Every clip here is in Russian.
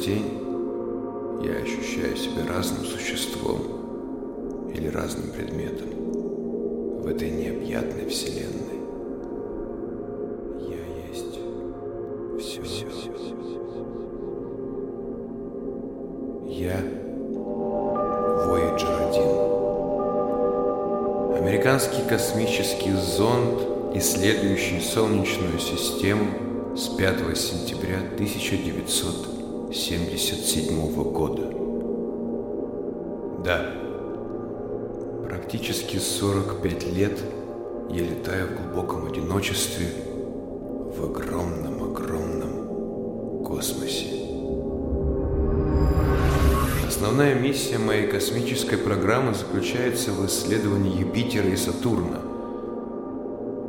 день я ощущаю себя разным существом или разным предметом в этой необъятной вселенной. Я есть все. Я Voyager 1. Американский космический зонд, исследующий Солнечную систему с 5 сентября 1977 года. Да, практически 45 лет я летаю в глубоком одиночестве в огромном-огромном космосе. Основная миссия моей космической программы заключается в исследовании Юпитера и Сатурна.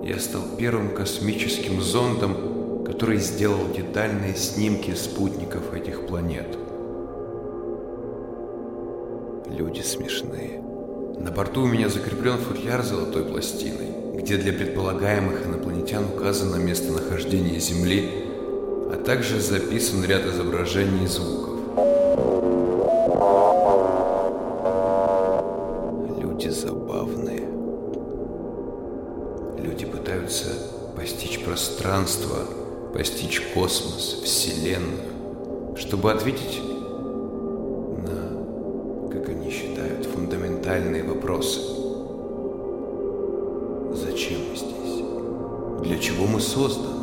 Я стал первым космическим зондом, который сделал детальные снимки спутников этих планет. Люди смешные. На борту у меня закреплен футляр золотой пластиной, где для предполагаемых инопланетян указано местонахождение Земли, а также записан ряд изображений и звуков. Люди забавные. Люди пытаются постичь пространство, постичь космос, Вселенную, чтобы ответить на, как они считают, фундаментальные вопросы. Зачем мы здесь? Для чего мы созданы?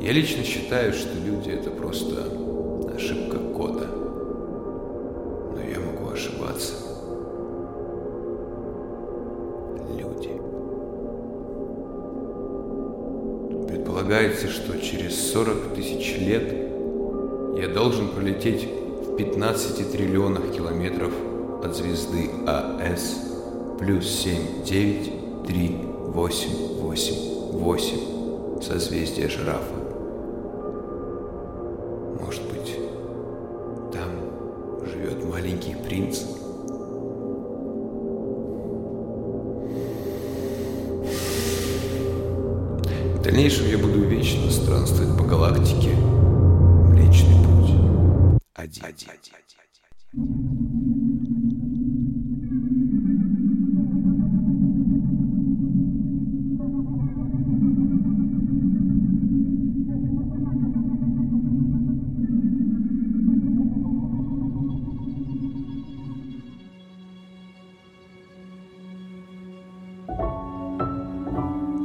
Я лично считаю, что люди это просто ошибка Предполагается, что через 40 тысяч лет я должен пролететь в 15 триллионах километров от звезды АС плюс 7, 9, 3, 8, 8, 8 созвездие жирафа. Может быть, там живет маленький принц? Дальнейшем я буду вечно странствовать по галактике. Млечный путь. Один.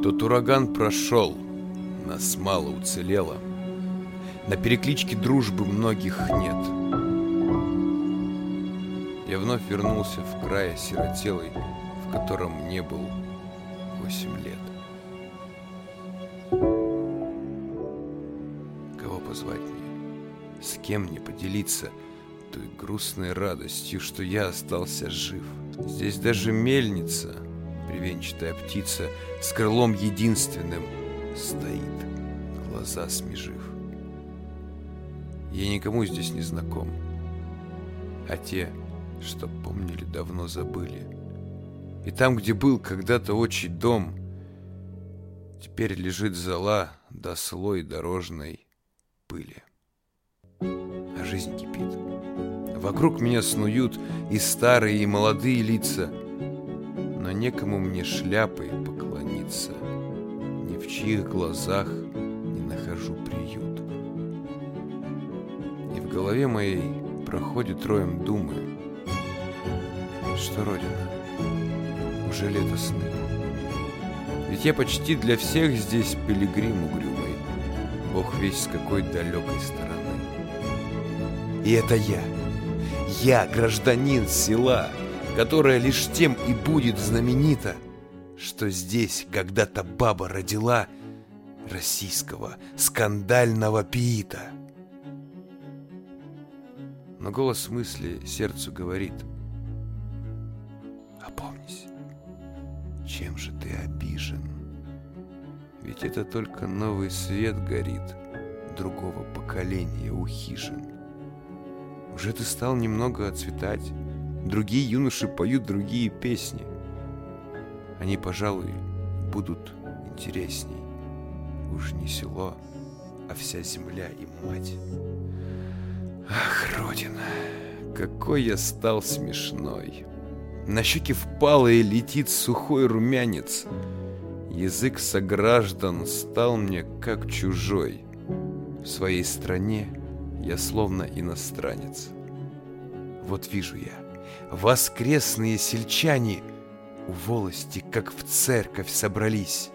Тот ураган прошел, нас мало уцелело. На перекличке дружбы многих нет. Я вновь вернулся в край осиротелый, в котором не был восемь лет. Кого позвать мне? С кем мне поделиться той грустной радостью, что я остался жив? Здесь даже мельница, бревенчатая птица с крылом единственным стоит, глаза смежив. Я никому здесь не знаком, а те, что помнили, давно забыли. И там, где был когда-то отчий дом, теперь лежит зола да слой дорожной пыли. А жизнь кипит. Вокруг меня снуют и старые, и молодые лица, но некому мне шляпой поклониться, ни в чьих глазах не нахожу приют. И в голове моей проходит роем думы, что Родина, уже лето сны. Ведь я почти для всех здесь пилигрим угрюмый, Бог весь с какой далекой стороны. И это я, я, гражданин села, которая лишь тем и будет знаменита, что здесь когда-то баба родила российского скандального пиита. Но голос мысли сердцу говорит Опомнись, чем же ты обижен? Ведь это только новый свет горит Другого поколения у хижин. Уже ты стал немного отцветать Другие юноши поют другие песни Они, пожалуй, будут интересней Уж не село, а вся земля и мать Родина, какой я стал смешной. На щеке впалые летит сухой румянец. Язык сограждан стал мне как чужой. В своей стране я словно иностранец. Вот вижу я, воскресные сельчане у волости, как в церковь, собрались.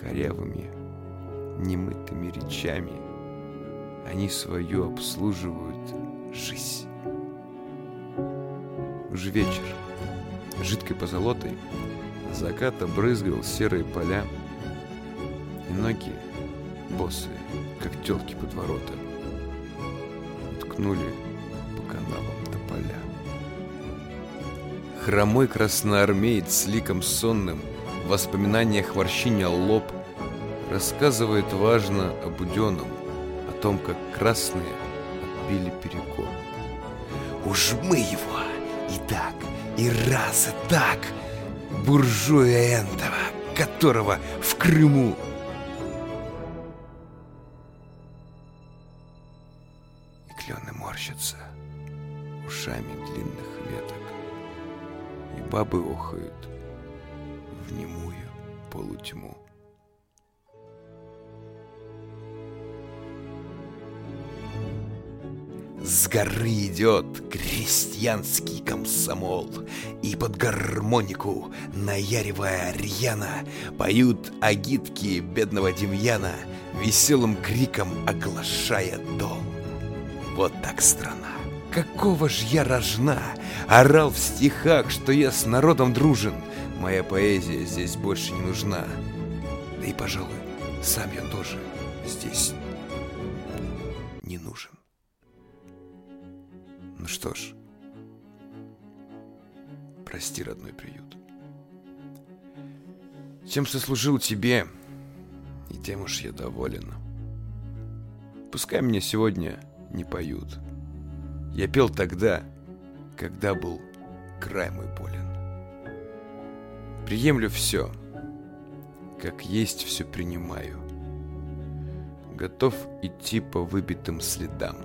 Корявыми, немытыми речами они свою обслуживают жизнь. Уже вечер. Жидкой позолотой закат обрызгал серые поля, и ноги босые, как телки под ворота, ткнули Хромой красноармеец с ликом сонным в воспоминаниях ворщиня лоб рассказывает важно об Буденном, о том, как красные отбили перекор. Уж мы его и так, и раз, и так, буржуя энтова, которого в Крыму клены морщатся ушами длинных веток, И бабы охают в немую полутьму. С горы идет крестьянский комсомол, И под гармонику, наяривая рьяно, Поют агитки бедного Демьяна, Веселым криком оглашая дом. Вот так страна. Какого ж я рожна! Орал в стихах, что я с народом дружен. Моя поэзия здесь больше не нужна. Да и, пожалуй, сам я тоже здесь не нужен. Ну что ж, прости, родной приют. Тем, что служил тебе, и тем уж я доволен. Пускай мне сегодня не поют. Я пел тогда, когда был край мой болен. Приемлю все, как есть все принимаю. Готов идти по выбитым следам.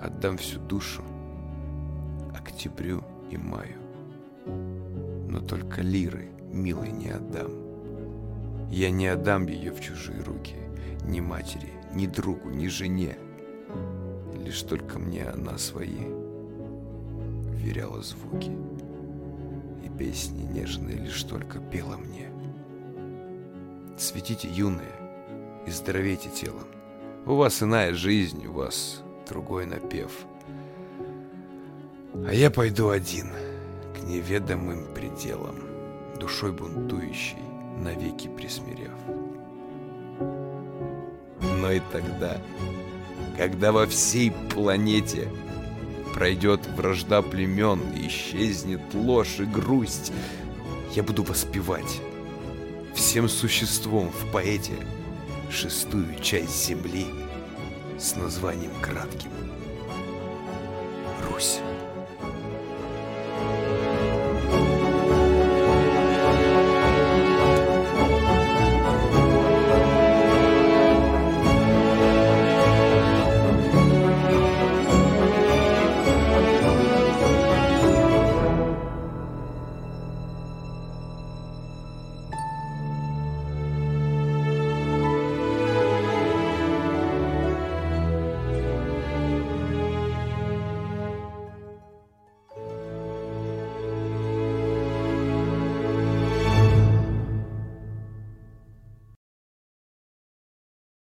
Отдам всю душу октябрю и маю. Но только лиры, милой, не отдам. Я не отдам ее в чужие руки, ни матери, ни другу, ни жене. Лишь только мне она свои веряла звуки. И песни нежные лишь только пела мне. Цветите, юные, и здоровейте телом. У вас иная жизнь, у вас другой напев. А я пойду один, к неведомым пределам, душой бунтующей, навеки присмирев. Но и тогда, когда во всей планете пройдет вражда племен и исчезнет ложь и грусть, я буду воспевать всем существом в поэте шестую часть земли с названием кратким Русь.